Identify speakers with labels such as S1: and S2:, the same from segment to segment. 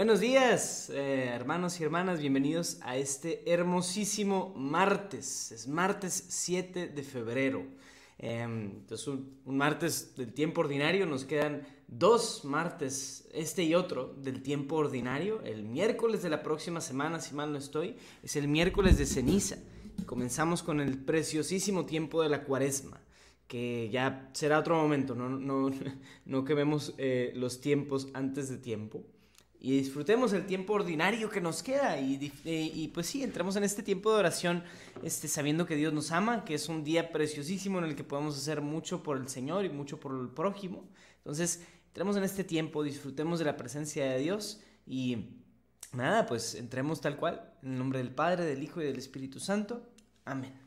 S1: Buenos días, eh, hermanos y hermanas, bienvenidos a este hermosísimo martes. Es martes 7 de febrero. Em, entonces, un, un, martes del tiempo ordinario, nos quedan dos martes, este y otro, del tiempo ordinario. El miércoles de la próxima semana, si mal no estoy, es el miércoles de ceniza. Comenzamos con el preciosísimo tiempo de la cuaresma que ya será otro momento, no, no, no quememos eh, los tiempos antes de tiempo y disfrutemos el tiempo ordinario que nos queda y, y, pues sí, entramos en este tiempo de oración este, sabiendo que Dios nos ama, que es un día preciosísimo en el que podemos hacer mucho por el Señor y mucho por el prójimo. Entonces, entremos en este tiempo, disfrutemos de la presencia de Dios y nada, pues entremos tal cual, en el nombre del Padre, del Hijo y del Espíritu Santo. Amén.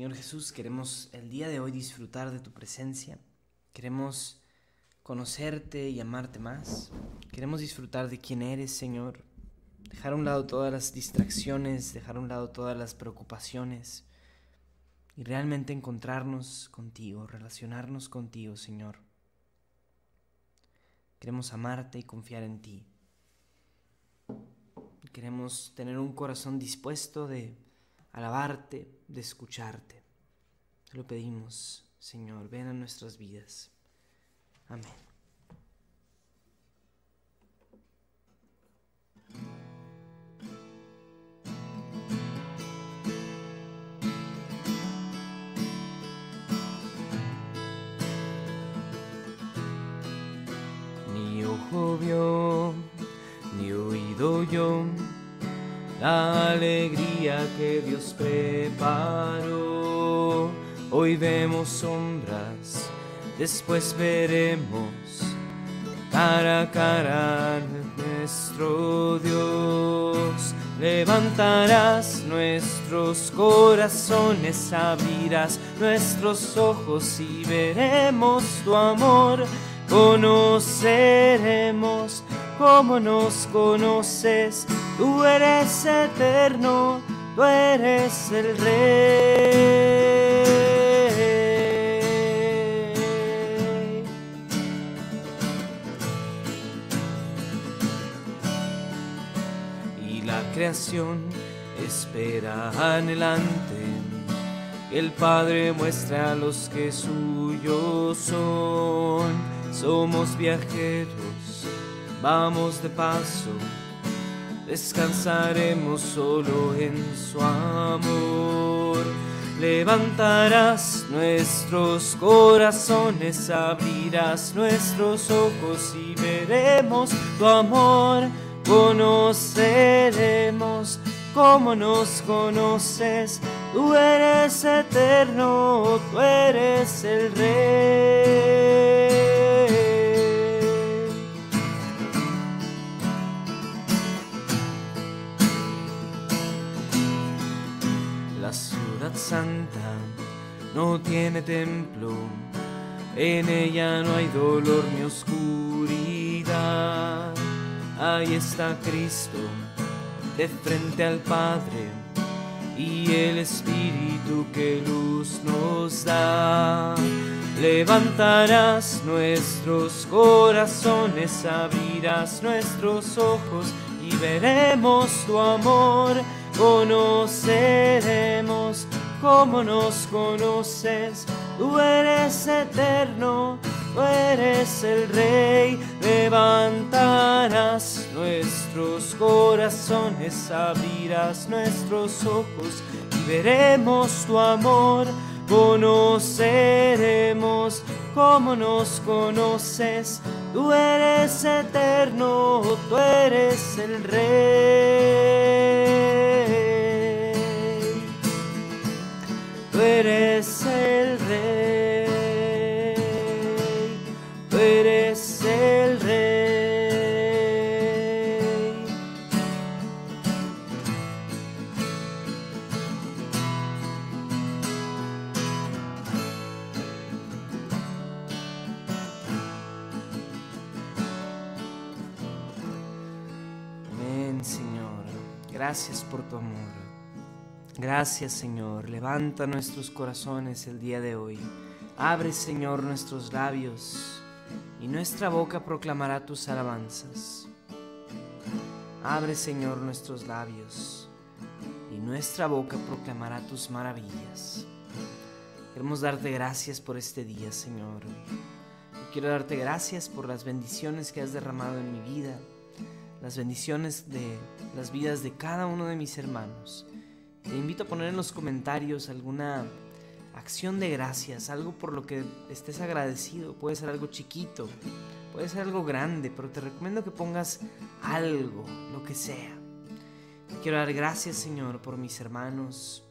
S1: Señor Jesús, queremos el día de hoy disfrutar de tu presencia. Queremos conocerte y amarte más. Queremos disfrutar de quién eres, Señor. Dejar a un lado todas las distracciones, dejar a un lado todas las preocupaciones y realmente encontrarnos contigo, relacionarnos contigo, Señor. Queremos amarte y confiar en ti. Queremos tener un corazón dispuesto de alabarte, de escucharte. Te lo pedimos, Señor, ven a nuestras vidas. Amén. Ni ojo vio, ni oído yo la alegría que Dios preparó. Hoy vemos sombras, después veremos cara a cara nuestro Dios. Levantarás nuestros corazones, abrirás nuestros ojos y veremos tu amor. Conoceremos como nos conoces Tú eres eterno, tú eres el rey. Y la creación espera anhelante el Padre muestra a los que suyos son. Somos viajeros, vamos de paso descansaremos solo en su amor. Levantarás nuestros corazones, abrirás nuestros ojos y veremos tu amor. Conoceremos como nos conoces. Tú eres eterno, tú eres el rey. Santa no tiene templo, en ella no hay dolor ni oscuridad. Ahí está Cristo de frente al Padre y el Espíritu que luz nos da. Levantarás nuestros corazones, abrirás nuestros ojos y veremos tu amor conoceremos como nos conoces. Tú eres eterno, tú eres el Rey. Levantarás nuestros corazones, abrirás nuestros ojos y veremos tu amor. Conoceremos como nos conoces. Tú eres eterno, tú eres el Rey. eres el rey, tú eres el rey. Señor. Gracias por tu amor. Gracias Señor, levanta nuestros corazones el día de hoy. Abre Señor nuestros labios y nuestra boca proclamará tus alabanzas. Abre Señor nuestros labios y nuestra boca proclamará tus maravillas. Queremos darte gracias por este día, Señor. quiero darte gracias por las bendiciones que has derramado en mi vida, las bendiciones de las vidas de cada uno de mis hermanos. Te invito a poner en los comentarios alguna acción de gracias, algo por lo que estés agradecido. Puede ser algo chiquito, puede ser algo grande, pero te recomiendo que pongas algo, lo que sea. Quiero dar gracias, Señor, por mis hermanos.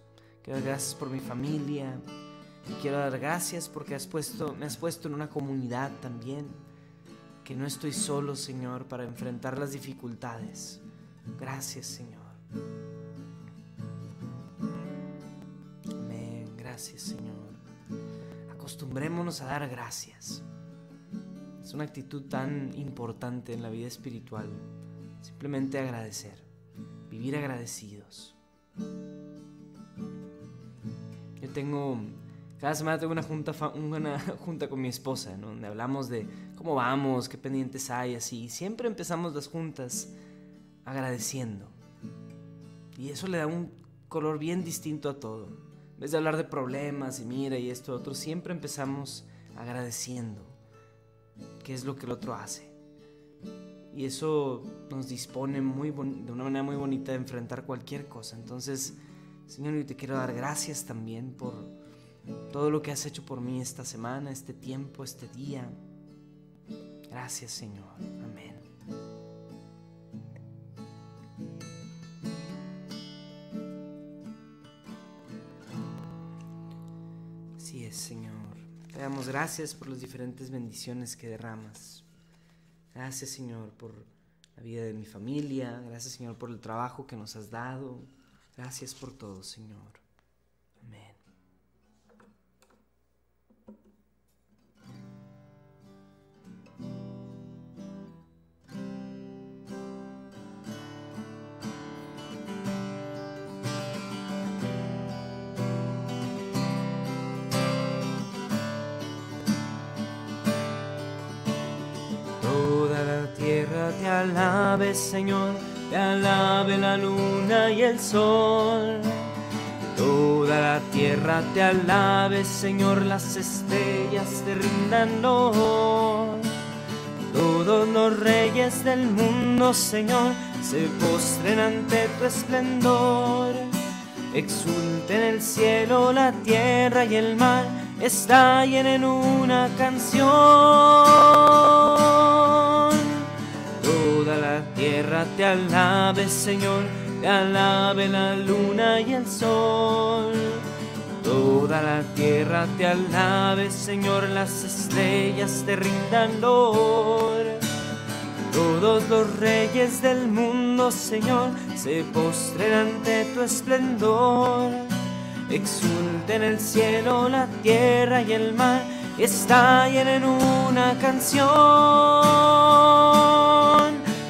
S1: Quiero dar gracias por mi familia. Y quiero dar gracias porque has puesto, me has puesto en una comunidad también. Que no estoy solo, Señor, para enfrentar las dificultades. Gracias, Señor. Gracias, Señor. Acostumbrémonos a dar gracias. Es una actitud tan importante en la vida espiritual. Simplemente agradecer, vivir agradecidos. Yo tengo, cada semana tengo una junta, una junta con mi esposa, donde hablamos de cómo vamos, qué pendientes hay, así. Siempre empezamos las juntas agradeciendo. Y eso le da un color bien distinto a todo. En vez de hablar de problemas y mira y esto otro, siempre empezamos agradeciendo qué es lo que el otro hace. Y eso nos dispone muy de una manera muy bonita de enfrentar cualquier cosa. Entonces, Señor, yo te quiero dar gracias también por todo lo que has hecho por mí esta semana, este tiempo, este día. Gracias, Señor. Amén. Te damos gracias por las diferentes bendiciones que derramas. Gracias, Señor, por la vida de mi familia. Gracias, Señor, por el trabajo que nos has dado. Gracias por todo, Señor. Te alabe, Señor, te alabe la luna y el sol. Toda la tierra te alabe, Señor, las estrellas te rindan Todos los reyes del mundo, Señor, se postren ante tu esplendor. Exulten el cielo, la tierra y el mar, estallen en una canción te alabe, Señor, te alabe la luna y el sol. Toda la tierra te alabe, Señor, las estrellas te rindan lor. Todos los reyes del mundo, Señor, se postren ante tu esplendor. Exulten el cielo, la tierra y el mar, estallen en una canción.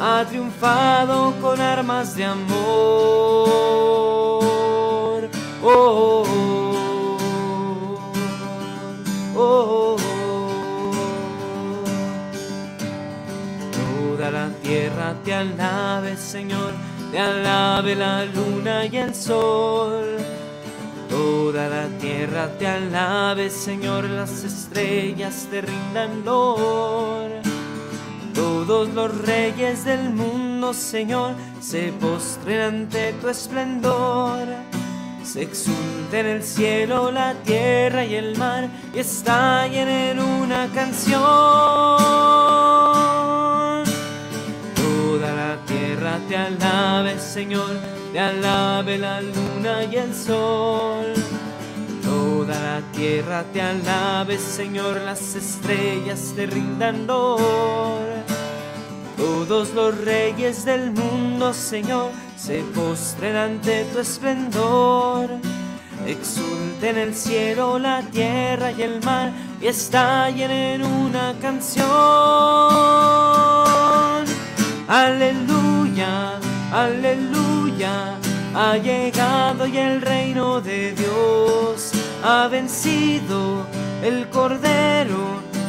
S1: ha triunfado con armas de amor. Oh, oh, oh, Toda la tierra te alabe, Señor, te alabe la luna y el sol. Toda la tierra te alabe, Señor, las estrellas te rindan lor. Todos los reyes del mundo, Señor, se postren ante tu esplendor. Se exulten el cielo, la tierra y el mar y estallen en una canción. Toda la tierra te alabe, Señor, te alabe la luna y el sol. Toda la tierra te alabe, Señor, las estrellas te rindan honor. Todos los reyes del mundo, Señor, se postren ante tu esplendor. Exulten el cielo, la tierra y el mar y estallen en una canción. Aleluya, aleluya, ha llegado y el reino de Dios ha vencido el Cordero,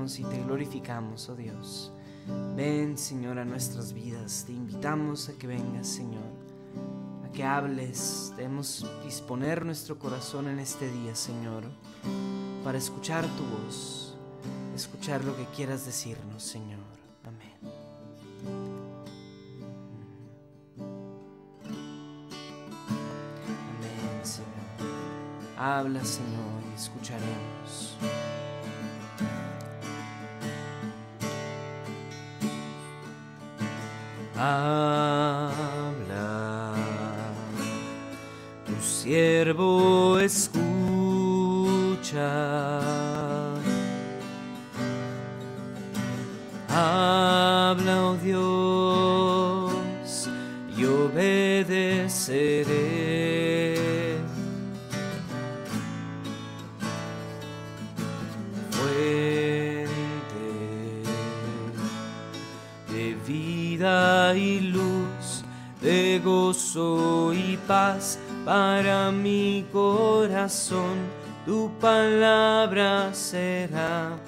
S1: Y te glorificamos, oh Dios. Ven, Señor, a nuestras vidas. Te invitamos a que vengas, Señor, a que hables. Debemos disponer nuestro corazón en este día, Señor, para escuchar tu voz, escuchar lo que quieras decirnos, Señor. Amén. Amén, Señor. Habla, Señor, y escucharemos. Habla. Tu siervo escucha. Paz para mi corazón. Tu palabra será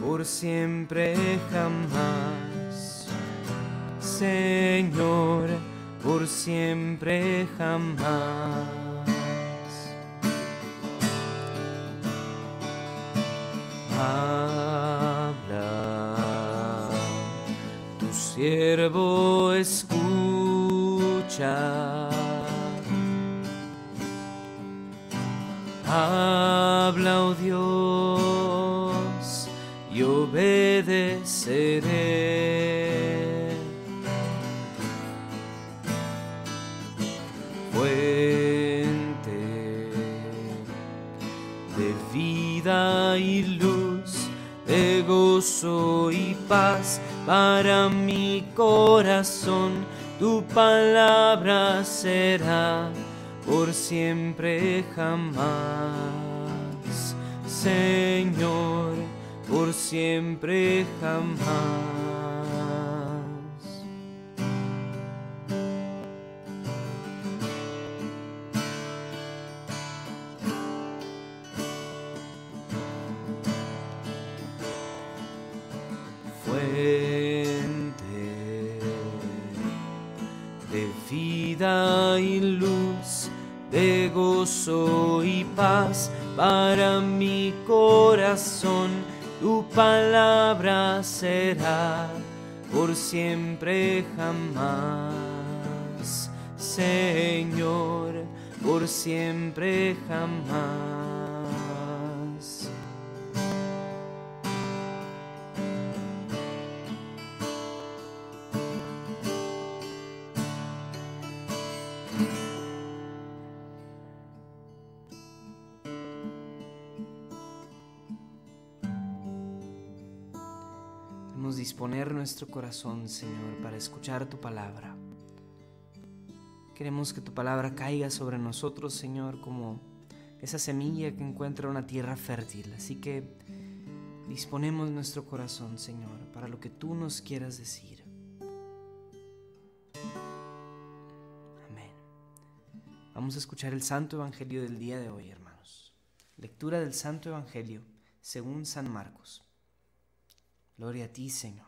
S1: por siempre jamás. Señor, por siempre jamás. siervo escucha. Habla, oh Dios, y obedeceré. Fuente de vida y luz, de gozo y paz para mi corazón, tu palabra será por siempre jamás. Señor, por siempre jamás. y luz, de gozo y paz para mi corazón. Tu palabra será por siempre jamás, Señor, por siempre jamás. Corazón, Señor, para escuchar tu palabra. Queremos que tu palabra caiga sobre nosotros, Señor, como esa semilla que encuentra una tierra fértil. Así que disponemos nuestro corazón, Señor, para lo que tú nos quieras decir. Amén. Vamos a escuchar el Santo Evangelio del día de hoy, hermanos. Lectura del Santo Evangelio según San Marcos. Gloria a ti, Señor.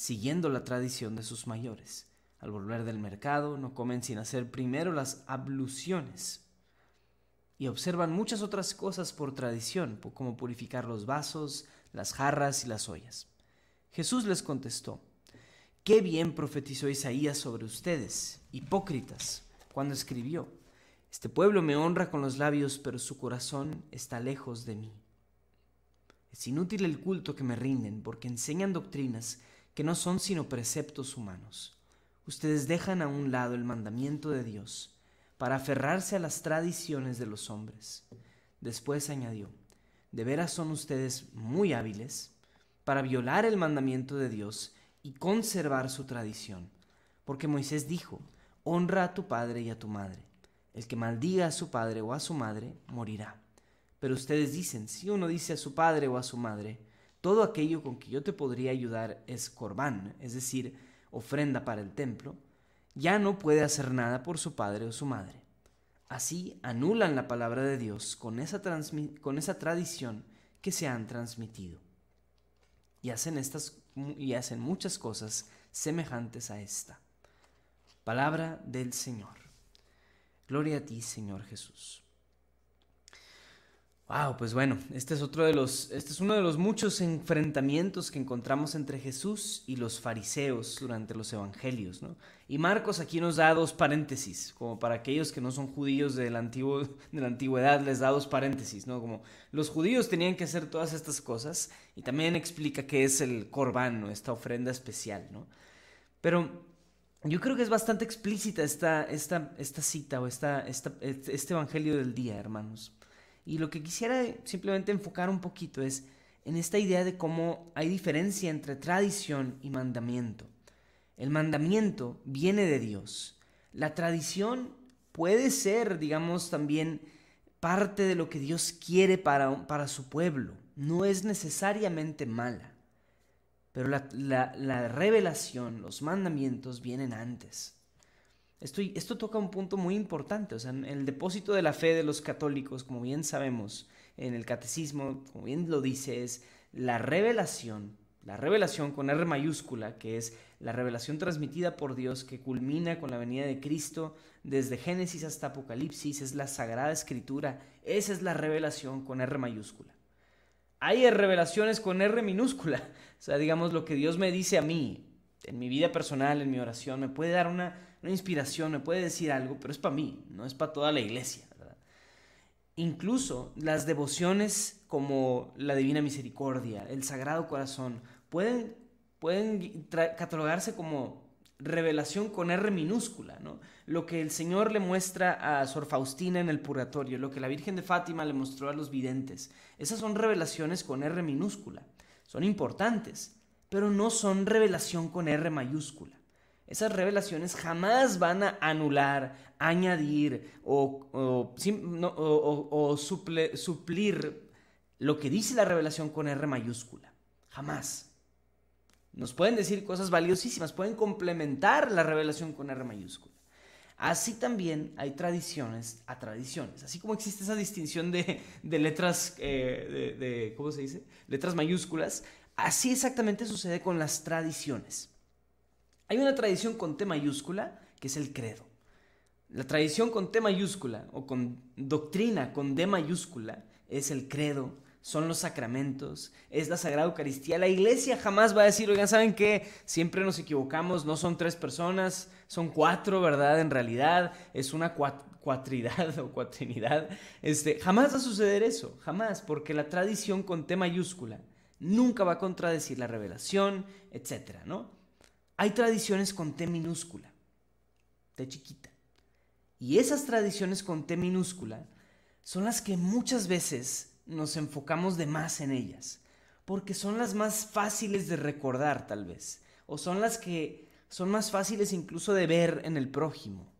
S1: siguiendo la tradición de sus mayores. Al volver del mercado no comen sin hacer primero las abluciones. Y observan muchas otras cosas por tradición, como purificar los vasos, las jarras y las ollas. Jesús les contestó, Qué bien profetizó Isaías sobre ustedes, hipócritas, cuando escribió, Este pueblo me honra con los labios, pero su corazón está lejos de mí. Es inútil el culto que me rinden, porque enseñan doctrinas que no son sino preceptos humanos. Ustedes dejan a un lado el mandamiento de Dios para aferrarse a las tradiciones de los hombres. Después añadió, de veras son ustedes muy hábiles para violar el mandamiento de Dios y conservar su tradición, porque Moisés dijo, honra a tu padre y a tu madre. El que maldiga a su padre o a su madre morirá. Pero ustedes dicen, si uno dice a su padre o a su madre, todo aquello con que yo te podría ayudar es corbán, es decir, ofrenda para el templo, ya no puede hacer nada por su padre o su madre. Así anulan la palabra de Dios con esa, con esa tradición que se han transmitido. Y hacen, estas, y hacen muchas cosas semejantes a esta. Palabra del Señor. Gloria a ti, Señor Jesús. Wow, pues bueno, este es otro de los, este es uno de los muchos enfrentamientos que encontramos entre Jesús y los fariseos durante los evangelios, ¿no? Y Marcos aquí nos da dos paréntesis, como para aquellos que no son judíos de la, antiguo, de la antigüedad, les da dos paréntesis, ¿no? Como los judíos tenían que hacer todas estas cosas y también explica qué es el corbán, esta ofrenda especial, ¿no? Pero yo creo que es bastante explícita esta, esta, esta cita o esta, esta, este evangelio del día, hermanos. Y lo que quisiera simplemente enfocar un poquito es en esta idea de cómo hay diferencia entre tradición y mandamiento. El mandamiento viene de Dios. La tradición puede ser, digamos, también parte de lo que Dios quiere para, para su pueblo. No es necesariamente mala. Pero la, la revelación, los mandamientos vienen antes. Esto, toca un punto muy importante, o sea, el depósito de la fe de los católicos, como bien sabemos, en el catecismo, como bien lo dice, es la revelación, la revelación con R mayúscula, que es la revelación transmitida por Dios que culmina con la venida de Cristo desde Génesis hasta Apocalipsis, es la Sagrada Escritura, esa es la revelación con R mayúscula. Hay revelaciones con R minúscula, o sea, digamos lo que Dios me dice a mí, en mi vida personal, en mi oración, me puede dar una una inspiración, me puede decir algo, pero es para mí, no es para toda la iglesia. Incluso las devociones como la Divina Misericordia, el Sagrado Corazón, pueden, pueden catalogarse como revelación con R minúscula, ¿no? Lo que el Señor le muestra a Sor Faustina en el purgatorio, lo que la Virgen de Fátima le mostró a los videntes, esas son revelaciones con R minúscula. Son importantes, pero no son revelación con R mayúscula. Esas revelaciones jamás van a anular, añadir o, suplir lo que dice la revelación con R mayúscula. Jamás. Nos pueden decir cosas valiosísimas, pueden complementar la revelación con R mayúscula. Así también hay tradiciones a tradiciones. Así como existe esa distinción de, letras, eh, de, ¿cómo se dice? Letras mayúsculas, así exactamente sucede con las tradiciones. Hay una tradición con T mayúscula que es el credo. La tradición con T mayúscula o con doctrina con D mayúscula es el credo, son los sacramentos, es la Sagrada Eucaristía. La iglesia jamás va a decir, oigan, ¿saben qué? Siempre nos equivocamos, no son tres personas, son cuatro, ¿verdad? En realidad es una cuatridad o cuatrinidad. Este, jamás va a suceder eso, jamás, porque la tradición con T mayúscula nunca va a contradecir la revelación, etcétera, ¿no? Hay tradiciones con T minúscula, T chiquita. Y esas tradiciones con T minúscula son las que muchas veces nos enfocamos de más en ellas. Porque son las más fáciles de recordar tal vez, o son las que son más fáciles incluso de ver en el prójimo.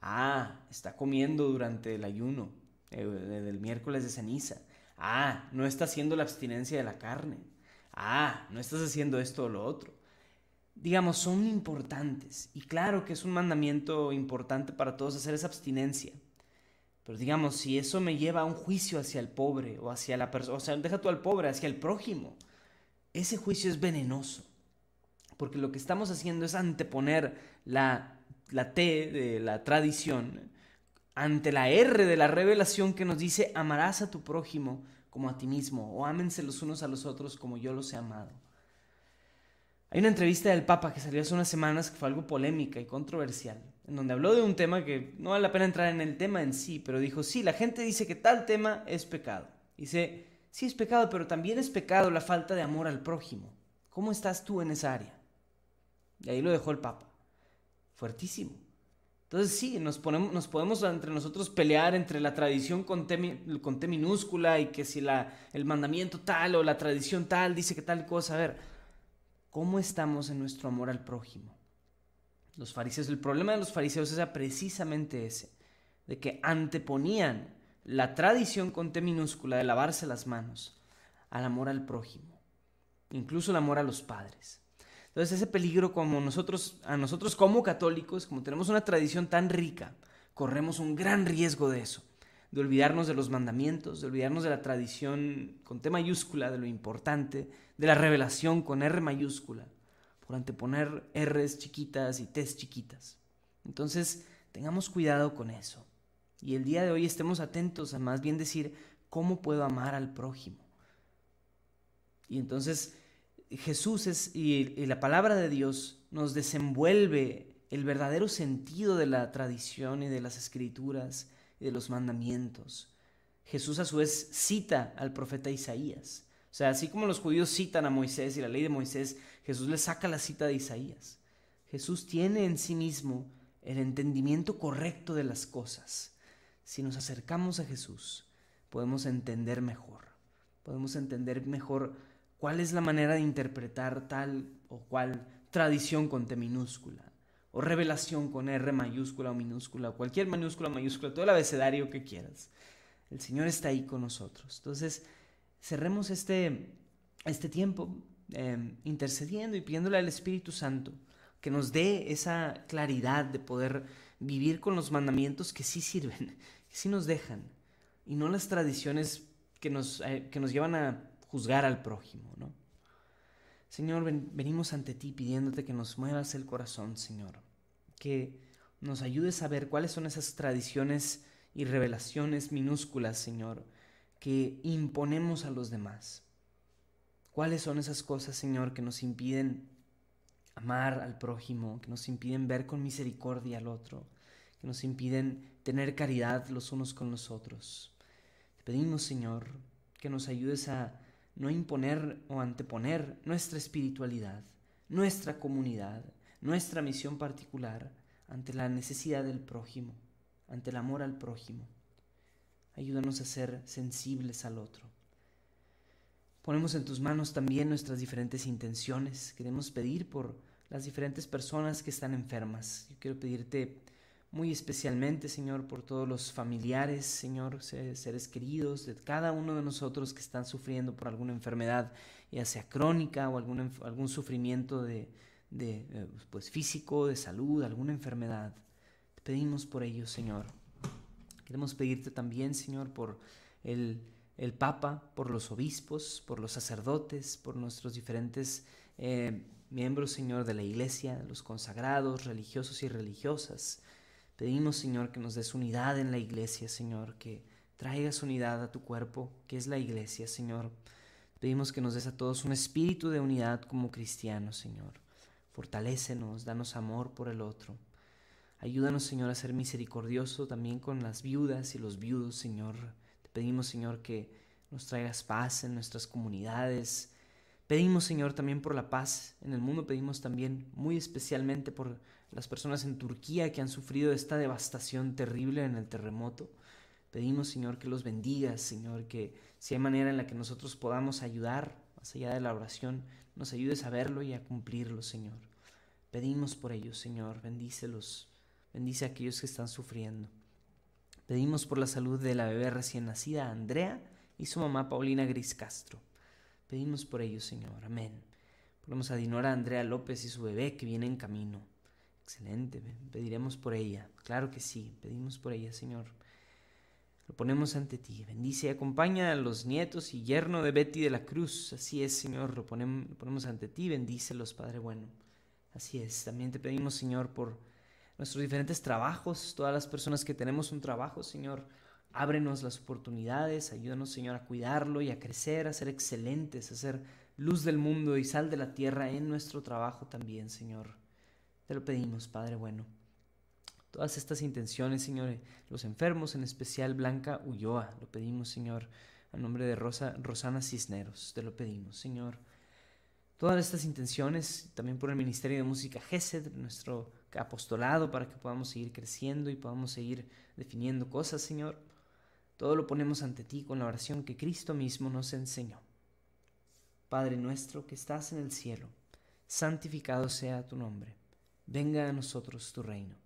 S1: Ah, está comiendo durante el ayuno eh, del miércoles de ceniza. Ah, no está haciendo la abstinencia de la carne. Ah, no estás haciendo esto o lo otro. Digamos, son importantes. Y claro que es un mandamiento importante para todos hacer esa abstinencia. Pero digamos, si eso me lleva a un juicio hacia el pobre o hacia la persona, o sea, deja tú al pobre, hacia el prójimo, ese juicio es venenoso. Porque lo que estamos haciendo es anteponer la, la T de la tradición ante la R de la revelación que nos dice amarás a tu prójimo como a ti mismo o ámense los unos a los otros como yo los he amado. Hay una entrevista del Papa que salió hace unas semanas que fue algo polémica y controversial, en donde habló de un tema que no vale la pena entrar en el tema en sí, pero dijo, sí, la gente dice que tal tema es pecado. Dice, sí es pecado, pero también es pecado la falta de amor al prójimo. ¿Cómo estás tú en esa área? Y ahí lo dejó el Papa. Fuertísimo. Entonces sí, nos, ponemos, nos podemos entre nosotros pelear entre la tradición con T, con minúscula y que si la, el mandamiento tal o la tradición tal dice que tal cosa. A ver, ¿cómo estamos en nuestro amor al prójimo? Los fariseos, el problema de los fariseos era precisamente ese, de que anteponían la tradición con T minúscula de lavarse las manos al amor al prójimo, incluso el amor a los padres. Entonces ese peligro como nosotros, a nosotros como católicos, como tenemos una tradición tan rica, corremos un gran riesgo de eso, de olvidarnos de los mandamientos, de olvidarnos de la tradición con T mayúscula, de lo importante, de la revelación con R mayúscula, por anteponer R's chiquitas y T's chiquitas. Entonces, tengamos cuidado con eso. Y el día de hoy estemos atentos a más bien decir, ¿cómo puedo amar al prójimo? Y entonces Jesús es, y, la palabra de Dios nos desenvuelve el verdadero sentido de la tradición y de las escrituras y de los mandamientos. Jesús a su vez cita al profeta Isaías. O sea, así como los judíos citan a Moisés y la ley de Moisés, Jesús le saca la cita de Isaías. Jesús tiene en sí mismo el entendimiento correcto de las cosas. Si nos acercamos a Jesús, podemos entender mejor. Podemos entender mejor cuál es la manera de interpretar tal o cual tradición con T minúscula, o revelación con R mayúscula o minúscula, o cualquier minúscula mayúscula, todo el abecedario que quieras. El Señor está ahí con nosotros. Entonces, cerremos este, este tiempo em, intercediendo y pidiéndole al Espíritu Santo que nos dé esa claridad de poder vivir con los mandamientos que sí sirven, que sí nos dejan, y no las tradiciones que nos, eh, que nos llevan a juzgar al prójimo, ¿no? Señor, venimos ante ti pidiéndote que nos muevas el corazón, Señor, que nos ayudes a ver cuáles son esas tradiciones y revelaciones minúsculas, Señor, que imponemos a los demás. ¿Cuáles son esas cosas, Señor, que nos impiden amar al prójimo, que nos impiden ver con misericordia al otro, que nos impiden tener caridad los unos con los otros? Te pedimos, Señor, que nos ayudes a no imponer o anteponer nuestra espiritualidad, nuestra comunidad, nuestra misión particular ante la necesidad del prójimo, ante el amor al prójimo. Ayúdanos a ser sensibles al otro. Ponemos en tus manos también nuestras diferentes intenciones. Queremos pedir por las diferentes personas que están enfermas. Yo quiero pedirte muy especialmente, Señor, por todos los familiares, Señor, seres queridos de cada uno de nosotros que están sufriendo por alguna enfermedad, ya sea crónica o algún, algún sufrimiento de, de, eh, pues, físico, de salud, alguna enfermedad. Te pedimos por ellos, Señor. Queremos pedirte también, Señor, por el, el Papa, por los obispos, por los sacerdotes, por nuestros diferentes eh, miembros, Señor, de la Iglesia, los consagrados, religiosos y religiosas. Pedimos, Señor, que nos des unidad en la iglesia, Señor, que traigas unidad a tu cuerpo, que es la iglesia, Señor. Pedimos que nos des a todos un espíritu de unidad como cristianos, Señor. Fortalécenos, danos amor por el otro. Ayúdanos, Señor, a ser misericordioso también con las viudas y los viudos, Señor. Te pedimos, Señor, que nos traigas paz en nuestras comunidades. Pedimos, Señor, también por la paz en el mundo. Pedimos también muy especialmente por las personas en Turquía que han sufrido esta devastación terrible en el terremoto. Pedimos, Señor, que los bendigas, Señor, que si hay manera en la que nosotros podamos ayudar, más allá de la oración, nos ayudes a verlo y a cumplirlo, Señor. Pedimos por ellos, Señor, bendícelos, bendice a aquellos que están sufriendo. Pedimos por la salud de la bebé recién nacida, Andrea, y su mamá Paulina Gris Castro. Pedimos por ellos, Señor. Amén. Ponemos a Dinora Andrea López y su bebé que viene en camino. Excelente, pediremos por ella. Claro que sí, pedimos por ella, Señor. Lo ponemos ante ti. Bendice y acompaña a los nietos y yerno de Betty de la Cruz. Así es, Señor, lo ponemos, lo ponemos ante ti. Bendícelos, Padre bueno. Así es. También te pedimos, Señor, por nuestros diferentes trabajos, todas las personas que tenemos un trabajo, Señor. Ábrenos las oportunidades, ayúdanos, Señor, a cuidarlo y a crecer, a ser excelentes, a ser luz del mundo y sal de la tierra en nuestro trabajo también, Señor. Te lo pedimos, Padre bueno todas estas intenciones, Señor, los enfermos, en especial Blanca Ulloa, lo pedimos, Señor, a nombre de Rosa, Rosana Cisneros, te lo pedimos, Señor. Todas estas intenciones, también por el Ministerio de Música GESED, nuestro apostolado, para que podamos seguir creciendo y podamos seguir definiendo cosas, Señor. Todo lo ponemos ante ti con la oración que Cristo mismo nos enseñó. Padre nuestro que estás en el cielo, santificado sea tu nombre. Venga a nosotros tu reino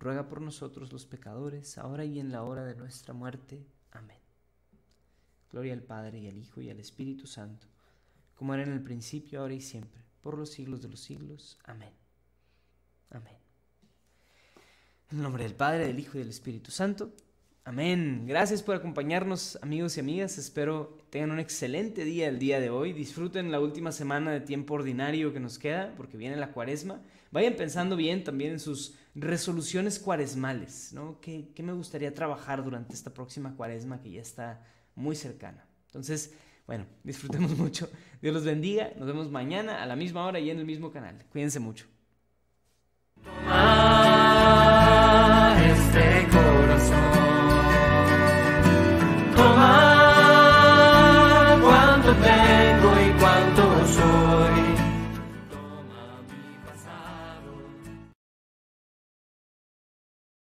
S1: ruega por nosotros los pecadores, ahora y en la hora de nuestra muerte. Amén. Gloria al Padre y al Hijo y al Espíritu Santo, como era en el principio, ahora y siempre, por los siglos de los siglos. Amén. Amén. En el nombre del Padre, del Hijo y del Espíritu Santo. Amén. Gracias por acompañarnos, amigos y amigas. Espero tengan un excelente día el día de hoy. Disfruten la última semana de tiempo ordinario que nos queda, porque viene la cuaresma. Vayan pensando bien también en sus resoluciones cuaresmales, ¿no? ¿Qué, me gustaría trabajar durante esta próxima cuaresma que ya está muy cercana? Entonces, bueno, disfrutemos mucho. Dios los bendiga. Nos vemos mañana a la misma hora y en el mismo canal. Cuídense mucho.